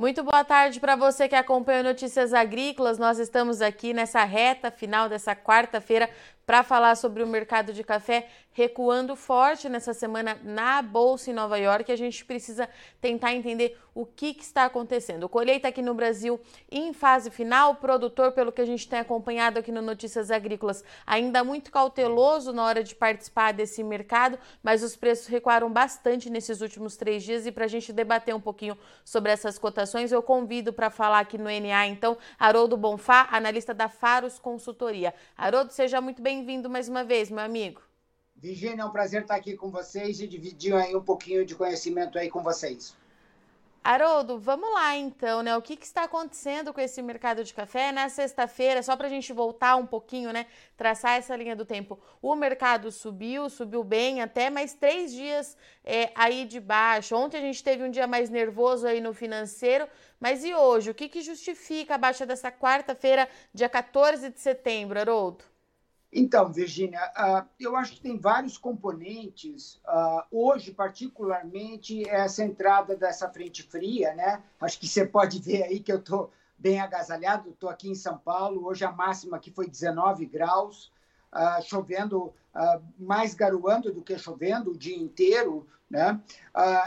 Muito boa tarde para você que acompanha Notícias Agrícolas. Nós estamos aqui nessa reta final dessa quarta-feira para falar sobre o mercado de café recuando forte nessa semana na bolsa em Nova York. A gente precisa tentar entender o que, que está acontecendo. Colheita aqui no Brasil em fase final, o produtor, pelo que a gente tem acompanhado aqui no Notícias Agrícolas, ainda muito cauteloso na hora de participar desse mercado, mas os preços recuaram bastante nesses últimos três dias. E para a gente debater um pouquinho sobre essas cotações, eu convido para falar aqui no NA, então, Haroldo Bonfá, analista da Faros Consultoria. Haroldo, seja muito bem bem-vindo mais uma vez, meu amigo. Virginia, é um prazer estar aqui com vocês e dividir aí um pouquinho de conhecimento aí com vocês. Haroldo, vamos lá então, né? O que, que, está acontecendo com esse mercado de café? Na sexta-feira, só para a gente voltar um pouquinho, né? Traçar essa linha do tempo. O mercado subiu, subiu bem até, mais três dias é, aí de baixo. Ontem a gente teve um dia mais nervoso aí no financeiro, mas e hoje? O que, que justifica a baixa dessa quarta-feira, dia 14 de setembro, Haroldo? Então, Virginia, uh, eu acho que tem vários componentes. Uh, hoje, particularmente, essa entrada dessa frente fria, né? Acho que você pode ver aí que eu estou bem agasalhado. Estou aqui em São Paulo. Hoje a máxima aqui foi 19 graus, uh, chovendo, mais garoando do que chovendo o dia inteiro, né?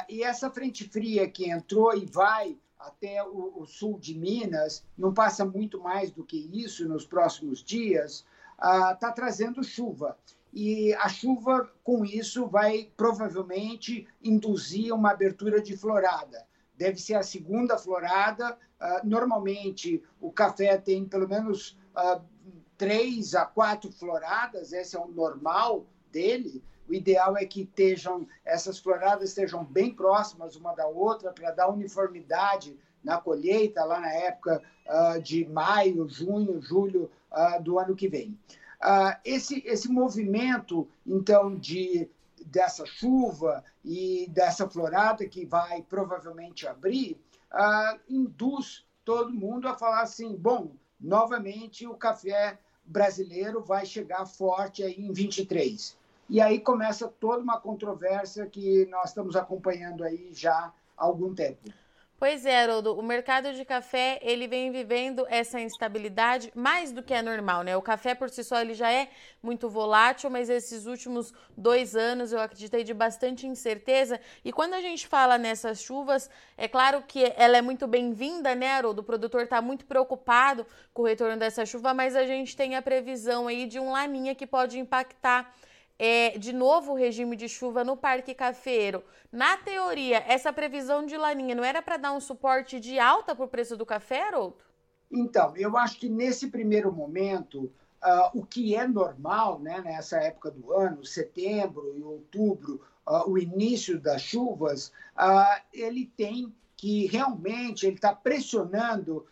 e essa frente fria que entrou e vai até o, o sul de Minas, não passa muito mais do que isso nos próximos dias está uh, trazendo chuva. E a chuva, com isso, vai provavelmente induzir uma abertura de florada. Deve ser a segunda florada. Uh, normalmente, o café tem pelo menos uh, três a quatro floradas, esse é o normal dele. O ideal é que estejam, essas floradas estejam bem próximas uma da outra para dar uniformidade na colheita, lá na época uh, de maio, junho, julho uh, do ano que vem. Uh, esse, esse movimento, então, de, dessa chuva e dessa florada que vai provavelmente abrir, induz todo mundo a falar assim: bom, novamente o café brasileiro vai chegar forte aí em 23. E aí começa toda uma controvérsia que nós estamos acompanhando aí já há algum tempo. Pois é, Haroldo, o mercado de café, ele vem vivendo essa instabilidade mais do que é normal, né? O café por si só, ele já é muito volátil, mas esses últimos dois anos eu acreditei de bastante incerteza. E quando a gente fala nessas chuvas, é claro que ela é muito bem-vinda, né, Haroldo? O produtor está muito preocupado com o retorno dessa chuva, mas a gente tem a previsão aí de um laninha que pode impactar é, de novo o regime de chuva no Parque Cafeiro. Na teoria, essa previsão de laninha não era para dar um suporte de alta para o preço do café, Haroldo? Então, eu acho que nesse primeiro momento, uh, o que é normal né, nessa época do ano, setembro e outubro, uh, o início das chuvas, uh, ele tem que realmente ele está pressionando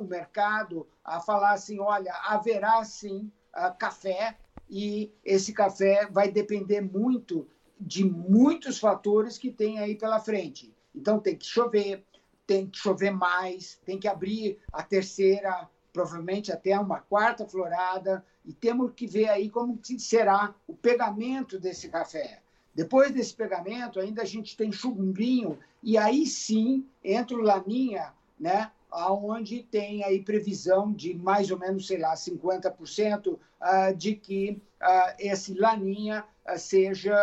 o mercado a falar assim, olha, haverá sim café e esse café vai depender muito de muitos fatores que tem aí pela frente. Então tem que chover, tem que chover mais, tem que abrir a terceira, provavelmente até uma quarta florada, e temos que ver aí como será o pegamento desse café. Depois desse pegamento, ainda a gente tem chumbinho, e aí sim entra o laninha, né? Onde tem aí previsão de mais ou menos, sei lá, 50% ah, de que ah, esse laninha ah, seja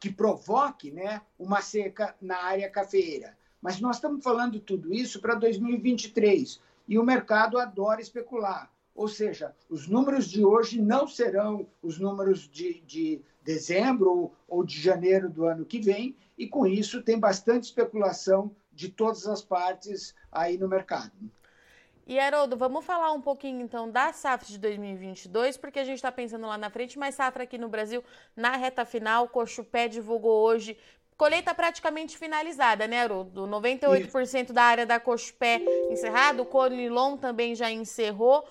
que provoque né, uma seca na área cafeeira. Mas nós estamos falando tudo isso para 2023 e o mercado adora especular. Ou seja, os números de hoje não serão os números de, de dezembro ou de janeiro do ano que vem, e com isso tem bastante especulação de todas as partes aí no mercado. E Haroldo, vamos falar um pouquinho então da safra de 2022, porque a gente está pensando lá na frente, mas safra aqui no Brasil, na reta final, Cochupé divulgou hoje colheita praticamente finalizada, né, Haroldo? 98% Isso. da área da Cochupé encerrado, o Conilon também já encerrou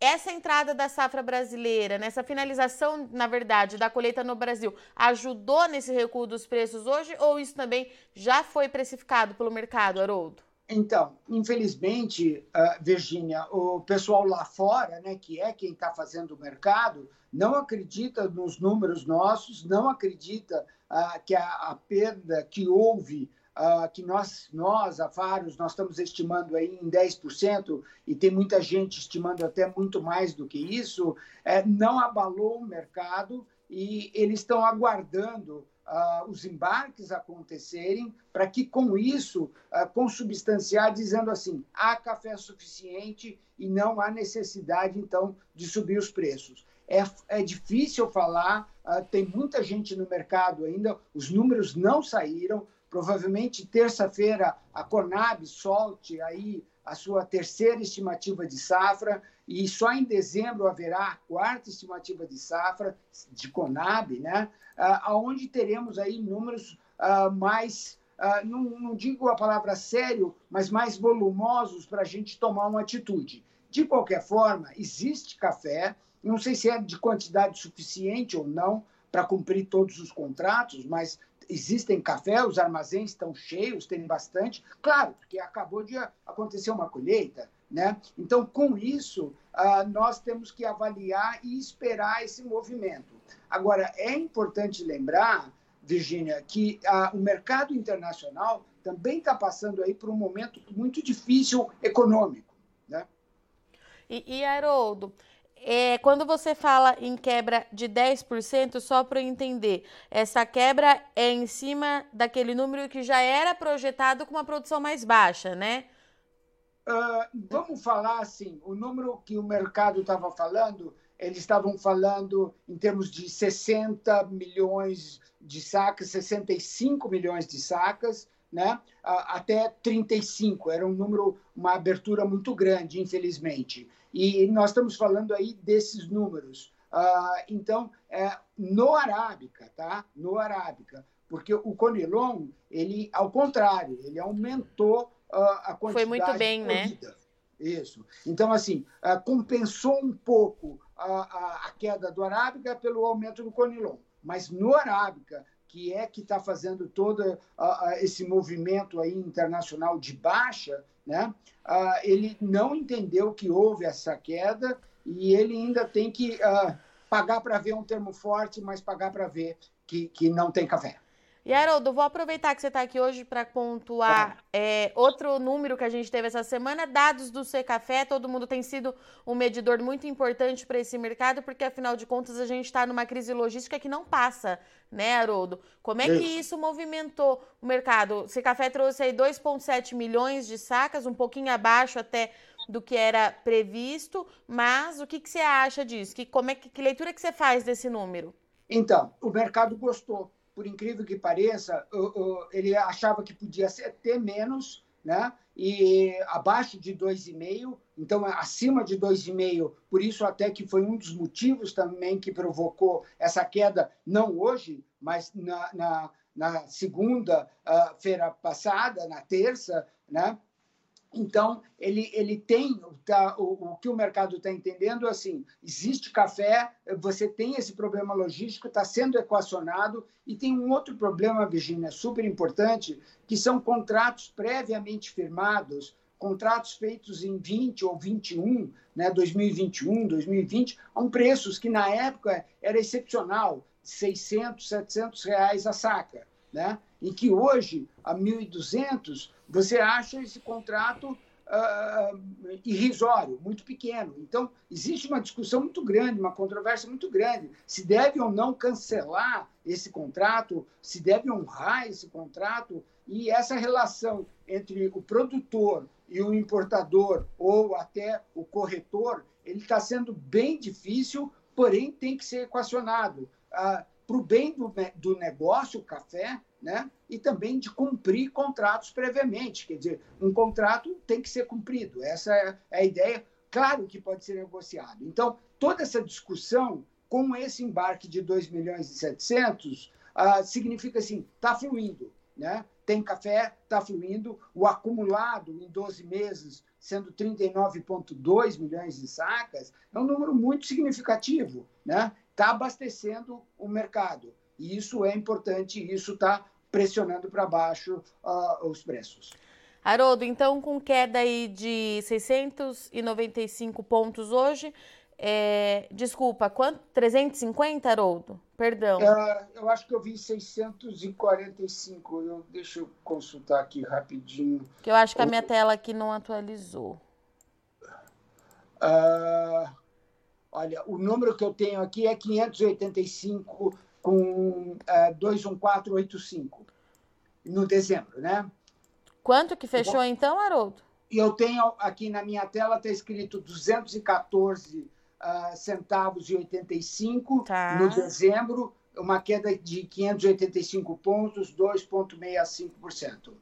essa entrada da safra brasileira, nessa finalização, na verdade, da colheita no Brasil, ajudou nesse recuo dos preços hoje ou isso também já foi precificado pelo mercado, Haroldo? Então, infelizmente, uh, Virgínia, o pessoal lá fora, né, que é quem está fazendo o mercado, não acredita nos números nossos, não acredita uh, que a, a, perda que houve uh, que nós, nós, a Faros, nós estamos estimando aí em 10%, e tem muita gente estimando até muito mais do que isso, é, não abalou o mercado e eles estão aguardando uh, os embarques acontecerem para que, com isso, uh, consubstanciar, dizendo assim, há café suficiente e não há necessidade, então, de subir os preços. É, é difícil falar, uh, tem muita gente no mercado ainda, os números não saíram, Provavelmente terça-feira a Conab solte aí a sua terceira estimativa de safra e só em dezembro haverá a quarta estimativa de safra de Conab, né? Aonde teremos aí números uh, mais Uh, não, não, digo a palavra sério, mas mais volumosos para a gente tomar uma atitude. De qualquer forma, existe café, não sei se é de quantidade suficiente ou não para cumprir todos os contratos, mas existem café, os armazéns estão cheios, tem bastante. Claro, porque acabou de acontecer uma colheita, né? Então, com isso, uh, nós temos que avaliar e esperar esse movimento. Agora, é importante lembrar, Virgínia, que uh, o mercado internacional também está passando aí por um momento muito difícil econômico, né? E, e Haroldo, é, quando você fala em quebra de 10%, só para entender, essa quebra é em cima daquele número que já era projetado com uma produção mais baixa, né? Uh, vamos falar assim, o número que o mercado estava falando, eles estavam falando em termos de 60 milhões de sacas, 65 milhões de sacas, né? até 35. Era um número, uma abertura muito grande, infelizmente. E nós estamos falando aí desses números. Uh, então, é, no Arábica, tá? No Arábica, porque o Conilon, ele, ao contrário, ele aumentou uh, a quantidade Foi muito bem, né? Isso. Então, assim, uh, compensou um pouco a, a, a, queda do Arábica pelo aumento do Conilon. Mas no Arábica, que é que está fazendo todo esse movimento aí internacional de baixa, né? Uh, ele não entendeu que houve essa queda e ele ainda tem que uh, pagar para ver um termo forte, mas pagar para ver que, que não tem café. E Haroldo, vou aproveitar que você está aqui hoje para pontuar é, outro número que a gente teve essa semana, dados do C Café. Todo mundo tem sido um medidor muito importante para esse mercado, porque afinal de contas a gente está numa crise logística que não passa, né, Haroldo? Como é que isso movimentou o mercado? O C Café trouxe aí 2,7 milhões de sacas, um pouquinho abaixo até do que era previsto, mas o que, que você acha disso? Que, como é que, que leitura que você faz desse número? Então, o mercado gostou por incrível que pareça, ele achava que podia ter menos, né? E abaixo de 2,5, então acima de 2,5, por isso até que foi um dos motivos também que provocou essa queda, não hoje, mas na, na, na segunda-feira passada, na terça, né? Então, ele, ele tem tá, o, o que o mercado está entendendo assim: existe café, você tem esse problema logístico, está sendo equacionado, e tem um outro problema, Virginia, super importante, que são contratos previamente firmados, contratos feitos em 20 ou 21, né, 2021, 2020, a um preços que na época era excepcional, 600, 700 reais a saca, né? E que hoje, a 1.200, você acha esse contrato uh, irrisório, muito pequeno. Então, existe uma discussão muito grande, uma controvérsia muito grande. Se deve ou não cancelar esse contrato, se deve honrar esse contrato, e essa relação entre o produtor e o importador, ou até o corretor, ele está sendo bem difícil, porém tem que ser equacionado. Uh, Para o bem do, do negócio, o café, né? e também de cumprir contratos previamente. Quer dizer, um contrato tem que ser cumprido. Essa é a ideia. Claro que pode ser negociado. Então, toda essa discussão com esse embarque de 2 milhões e 700 uh, significa assim, está fluindo. Né? Tem café, está fluindo. O acumulado em 12 meses, sendo 39,2 milhões de sacas, é um número muito significativo. Está né? Tá abastecendo o mercado. E isso é importante, isso está pressionando para baixo uh, os preços. Haroldo, então com queda aí de 695 pontos hoje, É, desculpa, quanto? 350, Haroldo? Perdão. É, eu acho que eu vi 645. Eu, deixa eu consultar aqui rapidinho. Que eu acho que a minha tela aqui não atualizou. Uh, olha, o número que eu tenho aqui é 585 com uh, é, 21485 no dezembro, né? Quanto que fechou Bom, então, Haroldo? E eu tenho aqui na minha tela, está escrito 214 uh, centavos e 85 tá. no dezembro, uma queda de 585 pontos, 2,65%.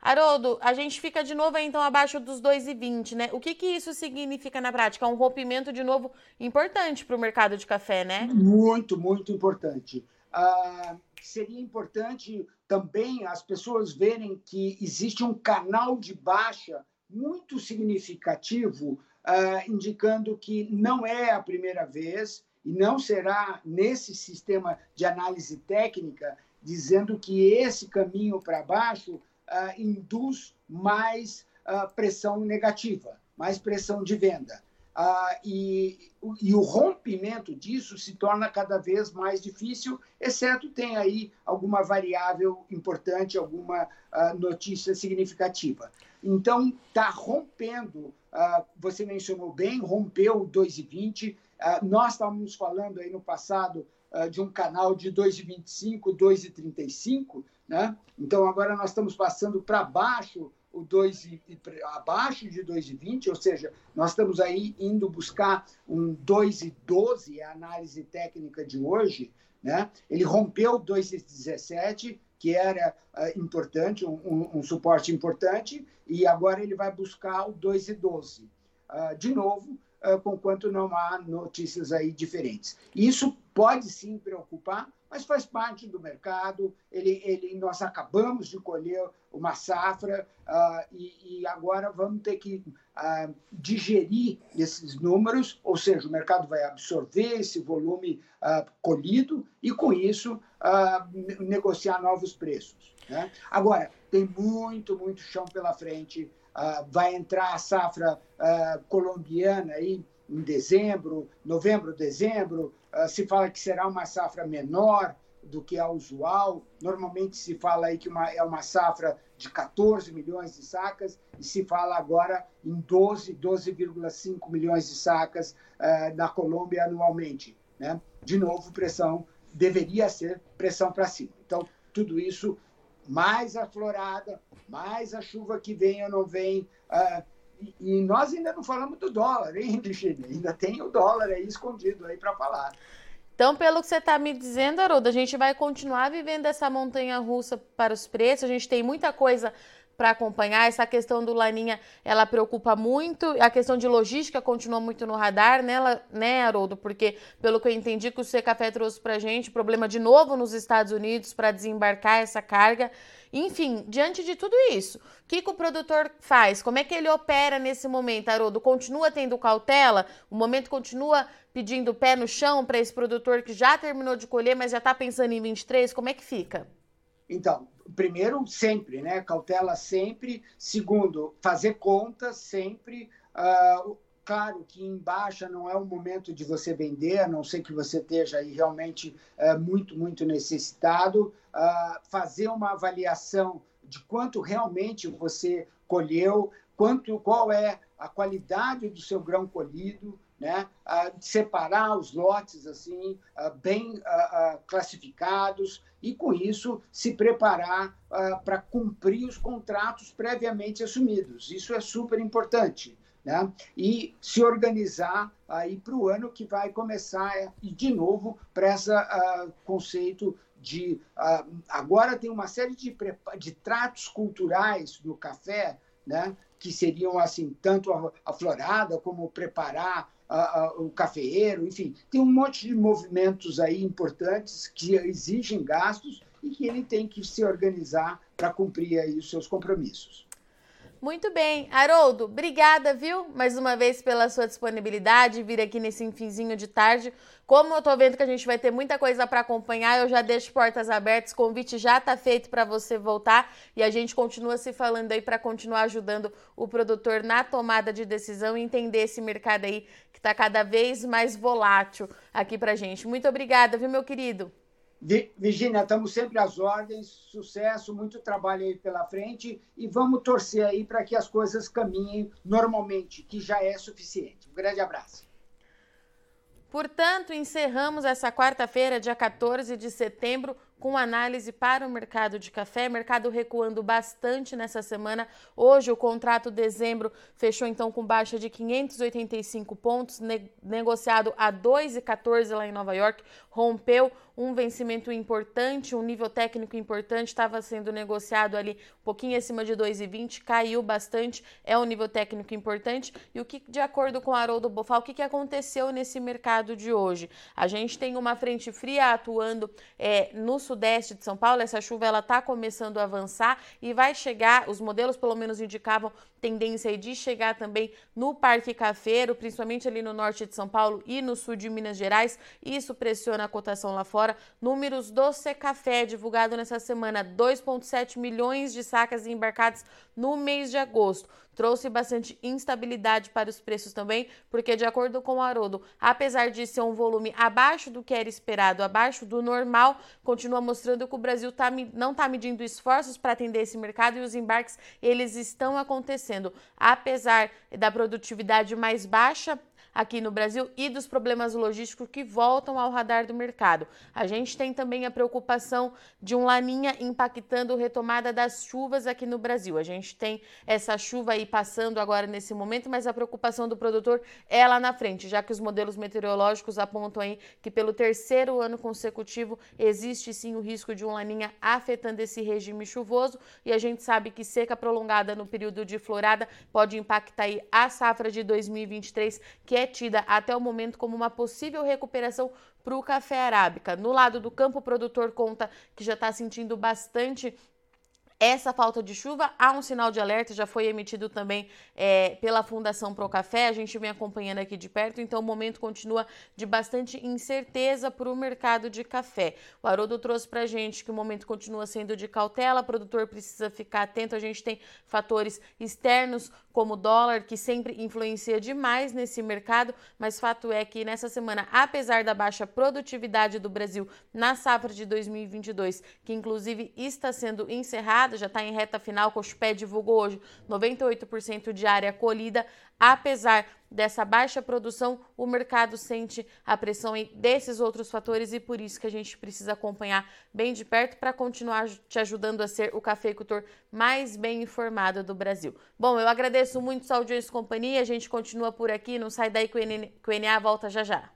Haroldo, a gente fica de novo então abaixo dos 2,20, né? O que, que isso significa na prática? Um rompimento de novo importante para o mercado de café, né? Muito, muito importante. Uh, seria importante também as pessoas verem que existe um canal de baixa muito significativo uh, indicando que não é a primeira vez e não será nesse sistema de análise técnica, dizendo que esse caminho para baixo uh, induz mais uh, pressão negativa, mais pressão de venda. Ah, e, e, o rompimento disso se torna cada vez mais difícil, exceto tem aí alguma variável importante, alguma ah, notícia significativa. Então, está rompendo, ah, você mencionou bem, rompeu o 2,20. Ah, nós estávamos falando aí no passado de um canal de 2,25, 2,35, né? Então, agora nós estamos passando para baixo o 2 abaixo de 2,20, ou seja, nós estamos aí indo buscar um 2,12, a análise técnica de hoje, né? Ele rompeu 2,17, que era uh, importante, um, um, um, suporte importante, e agora ele vai buscar o 2,12. Uh, de novo, uh, conquanto não há notícias aí diferentes. Isso pode sim preocupar, mas faz parte do mercado. Ele, ele, nós acabamos de colher uma safra uh, e, e, agora vamos ter que uh, digerir esses números, ou seja, o mercado vai absorver esse volume uh, colhido e, com isso, negociar novos preços. Né? Agora, tem muito, muito chão pela frente. vai entrar a safra colombiana aí em dezembro, novembro, dezembro, ah, se fala que será uma safra menor do que a usual. Normalmente se fala aí que uma, é uma safra de 14 milhões de sacas e se fala agora em 12, 12,5 milhões de sacas uh, na Colômbia anualmente. Né? De novo, pressão deveria ser pressão para cima. Então, tudo isso mais a florada, mais a chuva que vem ou não vem. Uh, e, nós ainda não falamos do dólar, hein, Cristina? Ainda tem o dólar aí escondido aí para falar. Então, pelo que você está me dizendo, Haroldo, a gente vai continuar vivendo essa montanha russa para os preços. A gente tem muita coisa para acompanhar. Essa questão do Laninha, ela preocupa muito. A questão de logística continua muito no radar, né, né Haroldo? Porque, pelo que eu entendi que o Secafé trouxe para gente, problema de novo nos Estados Unidos para desembarcar essa carga. Enfim, diante de tudo isso, o que, que, o produtor faz? Como é que ele opera nesse momento, Haroldo? Continua tendo cautela? O momento continua pedindo pé no chão para esse produtor que já terminou de colher, mas já está pensando em 23? Como é que fica? Então, primeiro, sempre, né? Cautela sempre. Segundo, fazer contas sempre. Uh, claro que em baixa não é o momento de você vender, a não ser que você esteja aí realmente uh, muito, muito necessitado. Uh, fazer uma avaliação de quanto realmente você colheu, quanto, qual é a qualidade do seu grão colhido, né? separar os lotes assim bem classificados e com isso se preparar para cumprir os contratos previamente assumidos. Isso é super importante. Né? E se organizar aí para o ano que vai começar e de novo para esse conceito de agora tem uma série de, de tratos culturais no café, né? Que seriam assim tanto a, a florada como preparar o cafeeiro, enfim, tem um monte de movimentos aí importantes que exigem gastos e que ele tem que se organizar para cumprir aí os seus compromissos. Muito bem. Haroldo, obrigada, viu? Mais uma vez pela sua disponibilidade, vir aqui nesse finzinho de tarde. Como eu tô vendo que a gente vai ter muita coisa para acompanhar, eu já deixo portas abertas, convite já tá feito para você voltar e a gente continua se falando aí para continuar ajudando o produtor na tomada de decisão e entender esse mercado aí que tá cada vez mais volátil aqui pra gente. Muito obrigada, viu, meu querido? Virginia, estamos sempre às ordens, sucesso, muito trabalho aí pela frente e vamos torcer aí para que as coisas caminhem normalmente, que já é suficiente. Um grande abraço. Portanto, encerramos essa quarta-feira, dia 14 de setembro, com análise para o mercado de café, mercado recuando bastante nessa semana. Hoje o contrato dezembro fechou então com baixa de 585 pontos, ne negociado a 2,14 lá em Nova York, rompeu um vencimento importante, um nível técnico importante, estava sendo negociado ali um pouquinho acima de 2,20, caiu bastante, é um nível técnico importante. E o que, de acordo com Haroldo Bofal, o que, que aconteceu nesse mercado de hoje? A gente tem uma frente fria atuando é, no sudeste de São Paulo, essa chuva ela está começando a avançar e vai chegar, os modelos pelo menos indicavam tendência de chegar também no Parque Cafeiro, principalmente ali no norte de São Paulo e no sul de Minas Gerais. Isso pressiona a cotação lá fora. Números do Secafé divulgado nessa semana, 2,7 milhões de sacas embarcadas no mês de agosto trouxe bastante instabilidade para os preços também, porque de acordo com o Haroldo, apesar de ser um volume abaixo do que era esperado, abaixo do normal, continua mostrando que o Brasil tá, não está medindo esforços para atender esse mercado e os embarques eles estão acontecendo. Apesar da produtividade mais baixa, aqui no Brasil e dos problemas logísticos que voltam ao radar do mercado. A gente tem também a preocupação de um laninha impactando a retomada das chuvas aqui no Brasil. A gente tem essa chuva aí passando agora nesse momento, mas a preocupação do produtor é lá na frente, já que os modelos meteorológicos apontam aí que pelo terceiro ano consecutivo existe sim o risco de um laninha afetando esse regime chuvoso e a gente sabe que seca prolongada no período de florada pode impactar aí a safra de 2023, que é tida até o momento como uma possível recuperação para o café arábica. No lado do campo, o produtor conta que já está sentindo bastante essa falta de chuva, há um sinal de alerta, já foi emitido também é, pela Fundação Pro Café, a gente vem acompanhando aqui de perto, então o momento continua de bastante incerteza para o mercado de café. O Haroldo trouxe para a gente que o momento continua sendo de cautela, o produtor precisa ficar atento, a gente tem fatores externos como o dólar, que sempre influencia demais nesse mercado, mas fato é que nessa semana, apesar da baixa produtividade do Brasil na safra de 2022, que inclusive está sendo encerrada, já está em reta final, Cochupé divulgou hoje 98% de área colhida, apesar dessa baixa produção, o mercado sente a pressão desses outros fatores e por isso que a gente precisa acompanhar bem de perto para continuar te ajudando a ser o cafeicultor mais bem informado do Brasil. Bom, eu agradeço muito sua audiência e companhia, a gente continua por aqui, não sai daí que o NA volta já já.